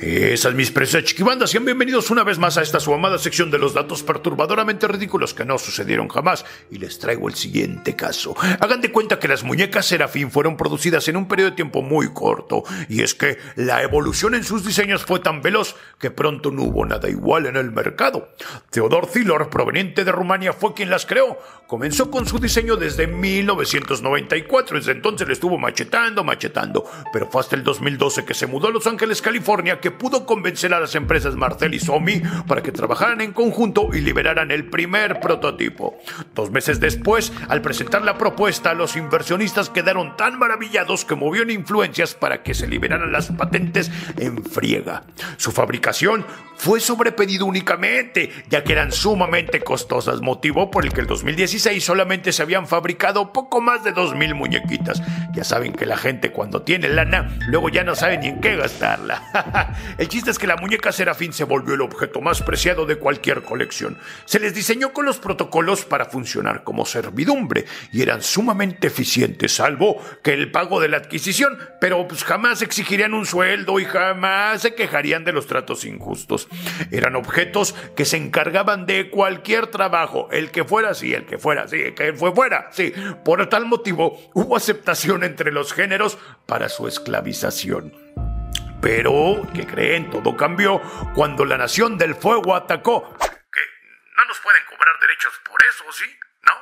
Esas mis preciosas chiquibandas, sean bienvenidos una vez más a esta su amada sección de los datos perturbadoramente ridículos que no sucedieron jamás. Y les traigo el siguiente caso. Hagan de cuenta que las muñecas Serafín fueron producidas en un periodo de tiempo muy corto. Y es que la evolución en sus diseños fue tan veloz que pronto no hubo nada igual en el mercado. Theodor Zilor, proveniente de Rumania, fue quien las creó. Comenzó con su diseño desde 1994. Desde entonces le estuvo machetando, machetando. Pero fue hasta el 2012 que se mudó a Los Ángeles, California, que pudo convencer a las empresas Marcel y Somi para que trabajaran en conjunto y liberaran el primer prototipo. Dos meses después, al presentar la propuesta, los inversionistas quedaron tan maravillados que movieron influencias para que se liberaran las patentes en friega. Su fabricación fue sobrepedido únicamente, ya que eran sumamente costosas, motivo por el que el 2016 solamente se habían fabricado poco más de 2.000 muñequitas. Ya saben que la gente cuando tiene lana, luego ya no sabe ni en qué gastarla. El chiste es que la muñeca Serafín se volvió el objeto más preciado de cualquier colección. Se les diseñó con los protocolos para funcionar como servidumbre y eran sumamente eficientes, salvo que el pago de la adquisición, pero pues jamás exigirían un sueldo y jamás se quejarían de los tratos injustos. Eran objetos que se encargaban de cualquier trabajo, el que fuera sí, el que fuera sí, el que fue fuera sí. Por tal motivo, hubo aceptación entre los géneros para su esclavización. Pero, ¿qué creen? Todo cambió cuando la Nación del Fuego atacó. ¿Qué? No nos pueden cobrar derechos por eso, ¿sí? ¿No?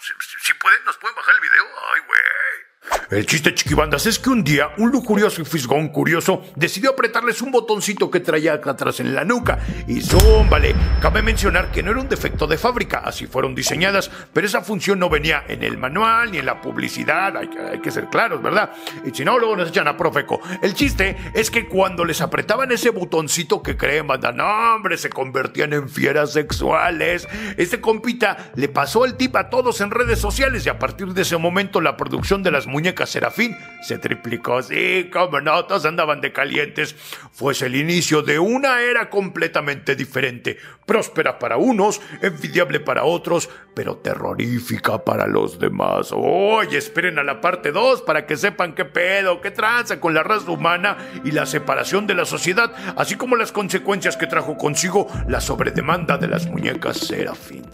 Si, pueden, nos pueden bajar el video. Ay, güey. El chiste, chiquibandas, es que un día un lujurioso y fisgón curioso decidió apretarles un botoncito que traía acá atrás en la nuca. Y zúmbale. Cabe mencionar que no era un defecto de fábrica, así fueron diseñadas, pero esa función no venía en el manual ni en la publicidad. Hay que ser claros, ¿verdad? Y si no, luego nos echan a Profeco. El chiste es que cuando les apretaban ese botoncito que creen, banda, no, hombre, se convertían en fieras sexuales. Este compita le pasó el tip a todos en redes sociales y a partir de ese momento la producción de las muñeca Serafín se triplicó. Sí, como no, todos andaban de calientes. Fuese el inicio de una era completamente diferente. Próspera para unos, envidiable para otros, pero terrorífica para los demás. Oye, esperen a la parte 2 para que sepan qué pedo, qué tranza con la raza humana y la separación de la sociedad, así como las consecuencias que trajo consigo la sobredemanda de las muñecas Serafín.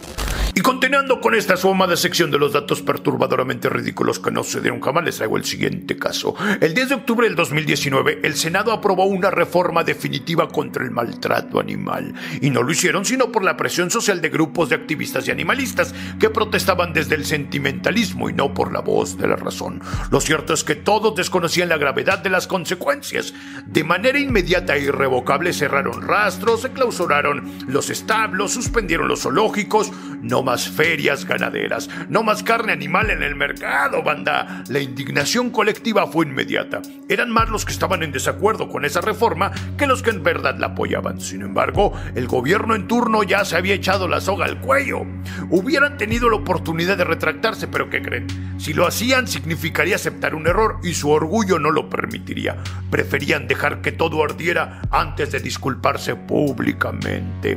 Y continuando con esta de sección de los datos perturbadoramente ridículos que no se dieron jamás, les traigo el siguiente caso. El 10 de octubre del 2019, el Senado aprobó una reforma definitiva contra el maltrato animal. Y no lo hicieron sino por la presión social de grupos de activistas y animalistas que protestaban desde el sentimentalismo y no por la voz de la razón. Lo cierto es que todos desconocían la gravedad de las consecuencias. De manera inmediata e irrevocable cerraron rastros, se clausuraron los establos, suspendieron los zoológicos, no más ferias ganaderas, no más carne animal en el mercado, banda. La indignación colectiva fue inmediata. Eran más los que estaban en desacuerdo con esa reforma que los que en verdad la apoyaban. Sin embargo, el gobierno en turno ya se había echado la soga al cuello. Hubieran tenido la oportunidad de retractarse, pero ¿qué creen? Si lo hacían significaría aceptar un error y su orgullo no lo permitiría. Preferían dejar que todo ardiera antes de disculparse públicamente.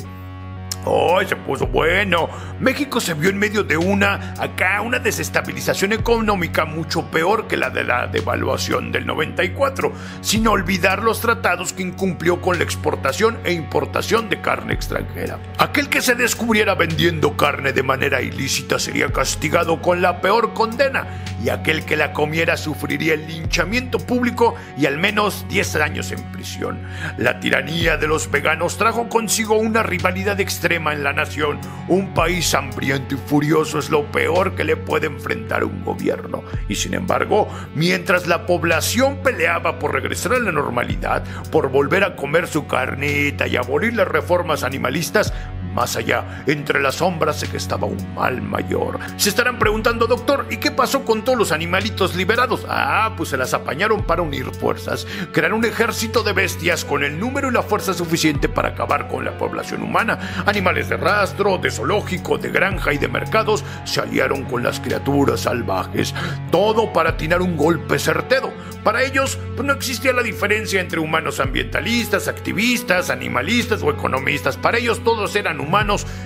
¡Ay, se puso bueno! México se vio en medio de una, acá, una desestabilización económica mucho peor que la de la devaluación del 94, sin olvidar los tratados que incumplió con la exportación e importación de carne extranjera. Aquel que se descubriera vendiendo carne de manera ilícita sería castigado con la peor condena, y aquel que la comiera sufriría el linchamiento público y al menos 10 años en prisión. La tiranía de los veganos trajo consigo una rivalidad extrema en la nación. Un país hambriento y furioso es lo peor que le puede enfrentar un gobierno. Y sin embargo, mientras la población peleaba por regresar a la normalidad, por volver a comer su carnita y abolir las reformas animalistas, más allá, entre las sombras se que estaba un mal mayor. Se estarán preguntando, doctor, ¿y qué pasó con todos los animalitos liberados? Ah, pues se las apañaron para unir fuerzas, crear un ejército de bestias con el número y la fuerza suficiente para acabar con la población humana. Animales de rastro, de zoológico, de granja y de mercados se aliaron con las criaturas salvajes. Todo para atinar un golpe certero. Para ellos, pues no existía la diferencia entre humanos ambientalistas, activistas, animalistas o economistas. Para ellos todos eran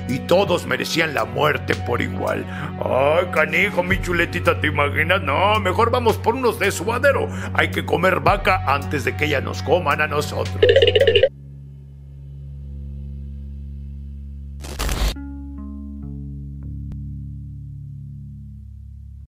y todos merecían la muerte por igual. Ay, canijo, mi chuletita, ¿te imaginas? No, mejor vamos por unos de suadero. Hay que comer vaca antes de que ella nos coman a nosotros.